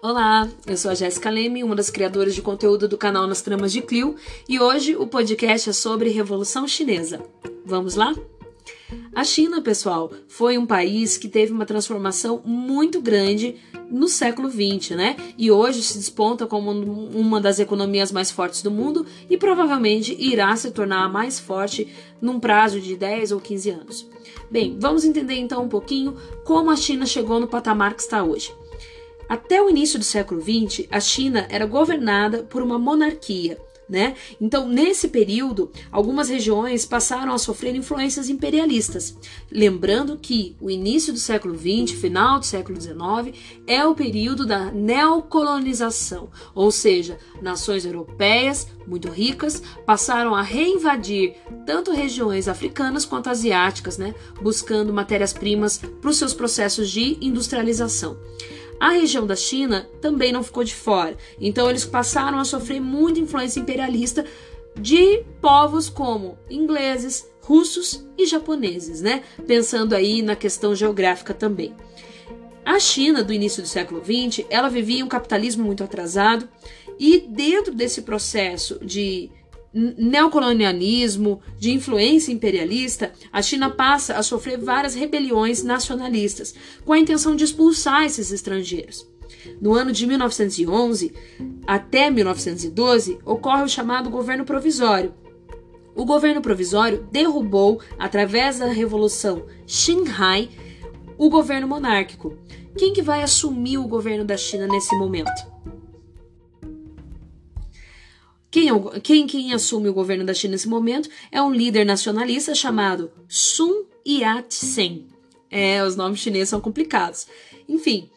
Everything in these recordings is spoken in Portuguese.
Olá, eu sou a Jéssica Leme, uma das criadoras de conteúdo do canal Nas Tramas de Clio, e hoje o podcast é sobre Revolução Chinesa. Vamos lá? A China, pessoal, foi um país que teve uma transformação muito grande no século XX, né? E hoje se desponta como uma das economias mais fortes do mundo e provavelmente irá se tornar a mais forte num prazo de 10 ou 15 anos. Bem, vamos entender então um pouquinho como a China chegou no patamar que está hoje. Até o início do século XX, a China era governada por uma monarquia. Né? Então, nesse período, algumas regiões passaram a sofrer influências imperialistas. Lembrando que o início do século XX, final do século XIX, é o período da neocolonização, ou seja, nações europeias muito ricas passaram a reinvadir tanto regiões africanas quanto asiáticas, né? buscando matérias-primas para os seus processos de industrialização. A região da China também não ficou de fora, então eles passaram a sofrer muita influência imperialista de povos como ingleses, russos e japoneses, né? Pensando aí na questão geográfica também. A China do início do século XX, ela vivia um capitalismo muito atrasado e dentro desse processo de neocolonialismo, de influência imperialista, a China passa a sofrer várias rebeliões nacionalistas, com a intenção de expulsar esses estrangeiros. No ano de 1911 até 1912, ocorre o chamado governo provisório. O governo provisório derrubou, através da Revolução Xinhai, o governo monárquico. Quem que vai assumir o governo da China nesse momento? Quem, é quem, quem assume o governo da China nesse momento é um líder nacionalista chamado Sun Yat-sen. É, os nomes chineses são complicados. Enfim,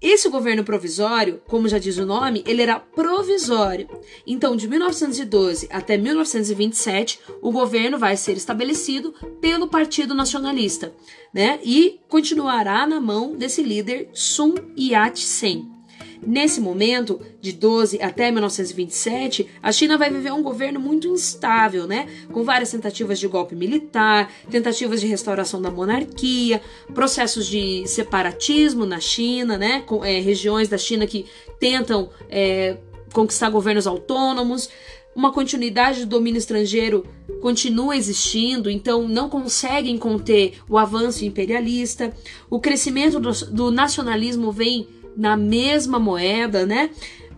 esse governo provisório, como já diz o nome, ele era provisório. Então, de 1912 até 1927, o governo vai ser estabelecido pelo Partido Nacionalista, né? E continuará na mão desse líder Sun Yat-sen. Nesse momento, de 12 até 1927, a China vai viver um governo muito instável, né? Com várias tentativas de golpe militar, tentativas de restauração da monarquia, processos de separatismo na China, né? Com é, regiões da China que tentam é, conquistar governos autônomos. Uma continuidade do domínio estrangeiro continua existindo, então não conseguem conter o avanço imperialista. O crescimento do, do nacionalismo vem na mesma moeda, né?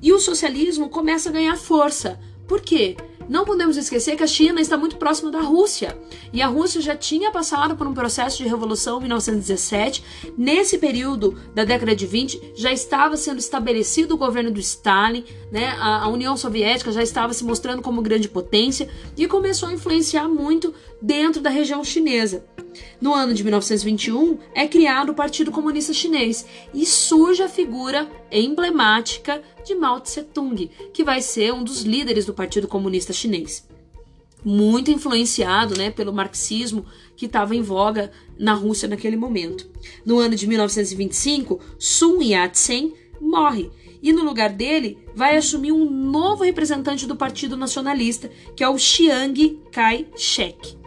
E o socialismo começa a ganhar força. Por quê? Não podemos esquecer que a China está muito próxima da Rússia. E a Rússia já tinha passado por um processo de revolução em 1917. Nesse período da década de 20, já estava sendo estabelecido o governo do Stalin, né? a, a União Soviética já estava se mostrando como grande potência e começou a influenciar muito dentro da região chinesa. No ano de 1921 é criado o Partido Comunista Chinês e surge a figura emblemática de Mao Tse-tung, que vai ser um dos líderes do Partido Comunista Chinês. Muito influenciado né, pelo marxismo que estava em voga na Rússia naquele momento. No ano de 1925, Sun Yat-sen morre e no lugar dele vai assumir um novo representante do Partido Nacionalista, que é o Chiang Kai-shek.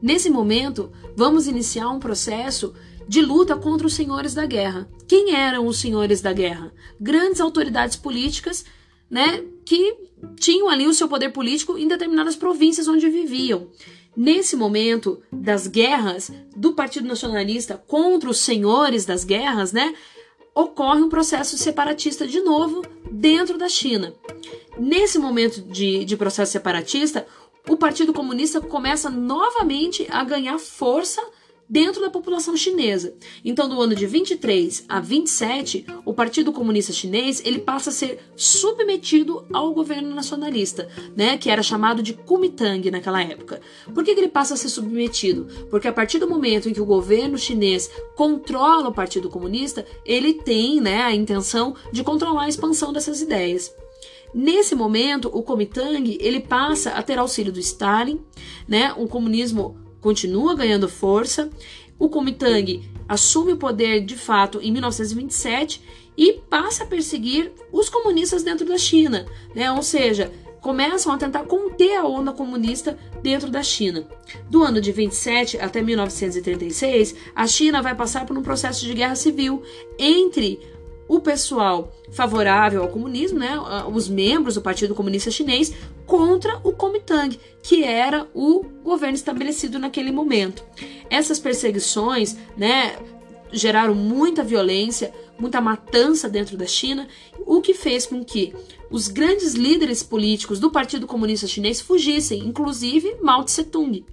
Nesse momento, vamos iniciar um processo de luta contra os senhores da guerra. Quem eram os senhores da guerra? Grandes autoridades políticas, né, que tinham ali o seu poder político em determinadas províncias onde viviam. Nesse momento das guerras do Partido Nacionalista contra os senhores das guerras, né, ocorre um processo separatista de novo dentro da China. Nesse momento de, de processo separatista, o Partido Comunista começa novamente a ganhar força dentro da população chinesa. Então, do ano de 23 a 27, o Partido Comunista Chinês ele passa a ser submetido ao governo nacionalista, né, que era chamado de Kuomintang naquela época. Por que, que ele passa a ser submetido? Porque a partir do momento em que o governo chinês controla o Partido Comunista, ele tem, né, a intenção de controlar a expansão dessas ideias. Nesse momento, o Kuomintang ele passa a ter auxílio do Stalin, né? O comunismo continua ganhando força. O Kuomintang assume o poder de fato em 1927 e passa a perseguir os comunistas dentro da China, né? Ou seja, começam a tentar conter a onda comunista dentro da China. Do ano de 27 até 1936, a China vai passar por um processo de guerra civil entre o pessoal favorável ao comunismo, né, os membros do Partido Comunista Chinês, contra o Kuomintang, que era o governo estabelecido naquele momento. Essas perseguições, né, geraram muita violência, muita matança dentro da China, o que fez com que os grandes líderes políticos do Partido Comunista Chinês fugissem, inclusive Mao Tse-tung.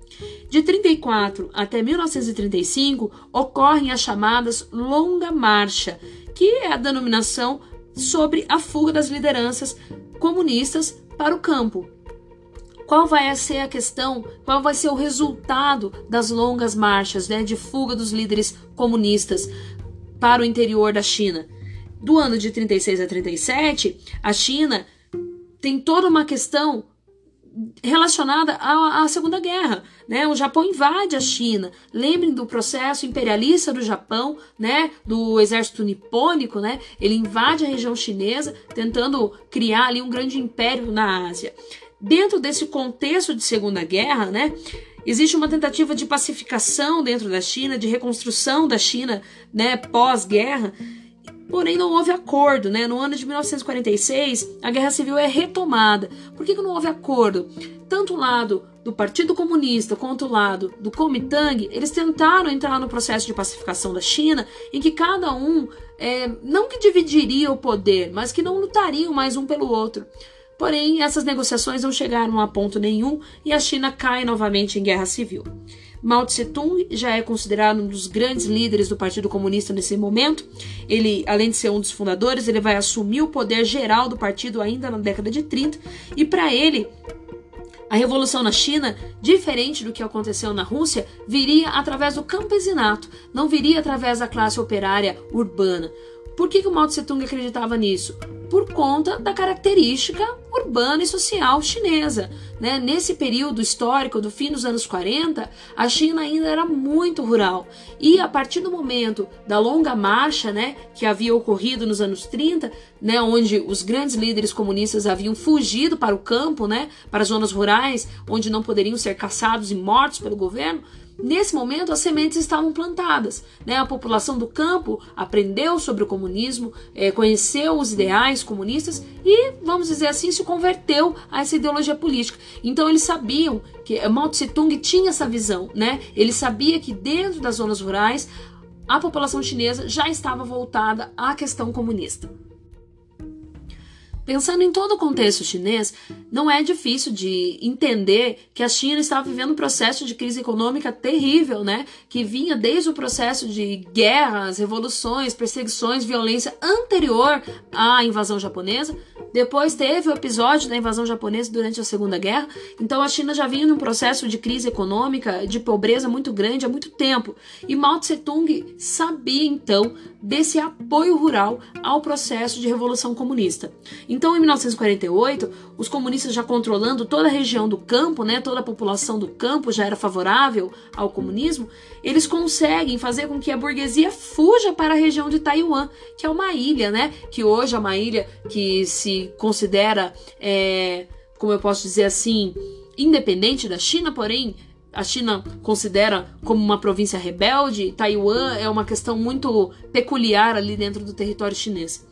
De 34 até 1935 ocorrem as chamadas Longa Marcha, que é a denominação sobre a fuga das lideranças comunistas para o campo. Qual vai ser a questão? Qual vai ser o resultado das longas marchas né, de fuga dos líderes comunistas para o interior da China? Do ano de 36 a 37, a China tem toda uma questão relacionada à, à, Segunda Guerra. Né? O Japão invade a China. Lembrem do processo imperialista do Japão, né? do exército nipônico. Né? Ele invade a região chinesa, tentando criar ali um grande império na Ásia. Dentro desse contexto de Segunda Guerra, né? Existe uma tentativa de pacificação dentro da China, de reconstrução da China, né, pós-guerra, Porém, não houve acordo. Né? No ano de 1946, a guerra civil é retomada. Por que, que não houve acordo? Tanto o lado do Partido Comunista quanto o lado do Kuomintang, eles tentaram entrar no processo de pacificação da China, em que cada um, é, não que dividiria o poder, mas que não lutariam mais um pelo outro. Porém, essas negociações não chegaram a ponto nenhum e a China cai novamente em guerra civil. Mao Tse-tung já é considerado um dos grandes líderes do Partido Comunista nesse momento. Ele, além de ser um dos fundadores, ele vai assumir o poder geral do partido ainda na década de 30 e para ele a revolução na China, diferente do que aconteceu na Rússia, viria através do campesinato, não viria através da classe operária urbana. Por que, que o Mao Tse Tung acreditava nisso? Por conta da característica urbana e social chinesa. Né? Nesse período histórico do fim dos anos 40, a China ainda era muito rural. E a partir do momento da longa marcha né, que havia ocorrido nos anos 30, né, onde os grandes líderes comunistas haviam fugido para o campo, né, para as zonas rurais, onde não poderiam ser caçados e mortos pelo governo, Nesse momento, as sementes estavam plantadas. Né? A população do campo aprendeu sobre o comunismo, é, conheceu os ideais comunistas e, vamos dizer assim, se converteu a essa ideologia política. Então, eles sabiam que Mao Tse Tung tinha essa visão. Né? Ele sabia que dentro das zonas rurais a população chinesa já estava voltada à questão comunista. Pensando em todo o contexto chinês, não é difícil de entender que a China estava vivendo um processo de crise econômica terrível, né? Que vinha desde o processo de guerras, revoluções, perseguições, violência anterior à invasão japonesa. Depois teve o episódio da invasão japonesa durante a Segunda Guerra. Então a China já vinha num processo de crise econômica, de pobreza muito grande há muito tempo. E Mao Tse Tung sabia então desse apoio rural ao processo de revolução comunista. Então, em 1948, os comunistas já controlando toda a região do campo, né, toda a população do campo já era favorável ao comunismo, eles conseguem fazer com que a burguesia fuja para a região de Taiwan, que é uma ilha, né, que hoje é uma ilha que considera, é, como eu posso dizer assim, independente da China, porém a China considera como uma província rebelde, Taiwan é uma questão muito peculiar ali dentro do território chinês.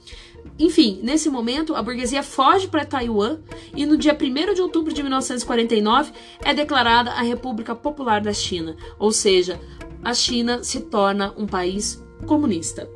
Enfim, nesse momento, a burguesia foge para Taiwan e no dia 1 de outubro de 1949 é declarada a República Popular da China, ou seja, a China se torna um país comunista.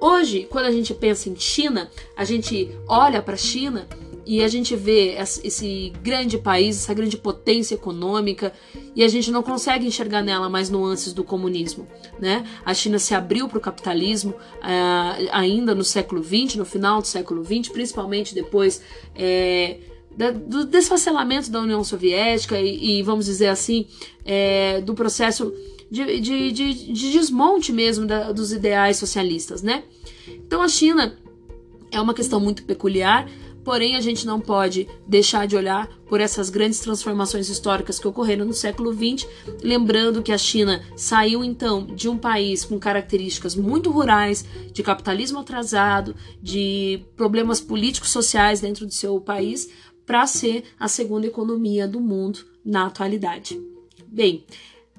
Hoje, quando a gente pensa em China, a gente olha para a China e a gente vê esse grande país, essa grande potência econômica, e a gente não consegue enxergar nela mais nuances do comunismo. Né? A China se abriu para o capitalismo uh, ainda no século XX, no final do século XX, principalmente depois é, da, do desfacelamento da União Soviética e, e vamos dizer assim, é, do processo de, de, de, de desmonte mesmo da, dos ideais socialistas. Né? Então a China é uma questão muito peculiar Porém, a gente não pode deixar de olhar por essas grandes transformações históricas que ocorreram no século XX, lembrando que a China saiu então de um país com características muito rurais, de capitalismo atrasado, de problemas políticos sociais dentro do seu país, para ser a segunda economia do mundo na atualidade. Bem,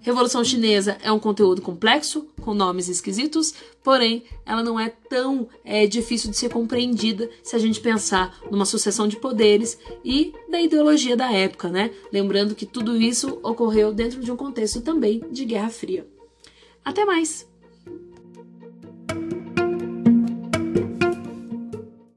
Revolução Chinesa é um conteúdo complexo, com nomes esquisitos, porém ela não é tão é, difícil de ser compreendida se a gente pensar numa sucessão de poderes e da ideologia da época, né? Lembrando que tudo isso ocorreu dentro de um contexto também de Guerra Fria. Até mais!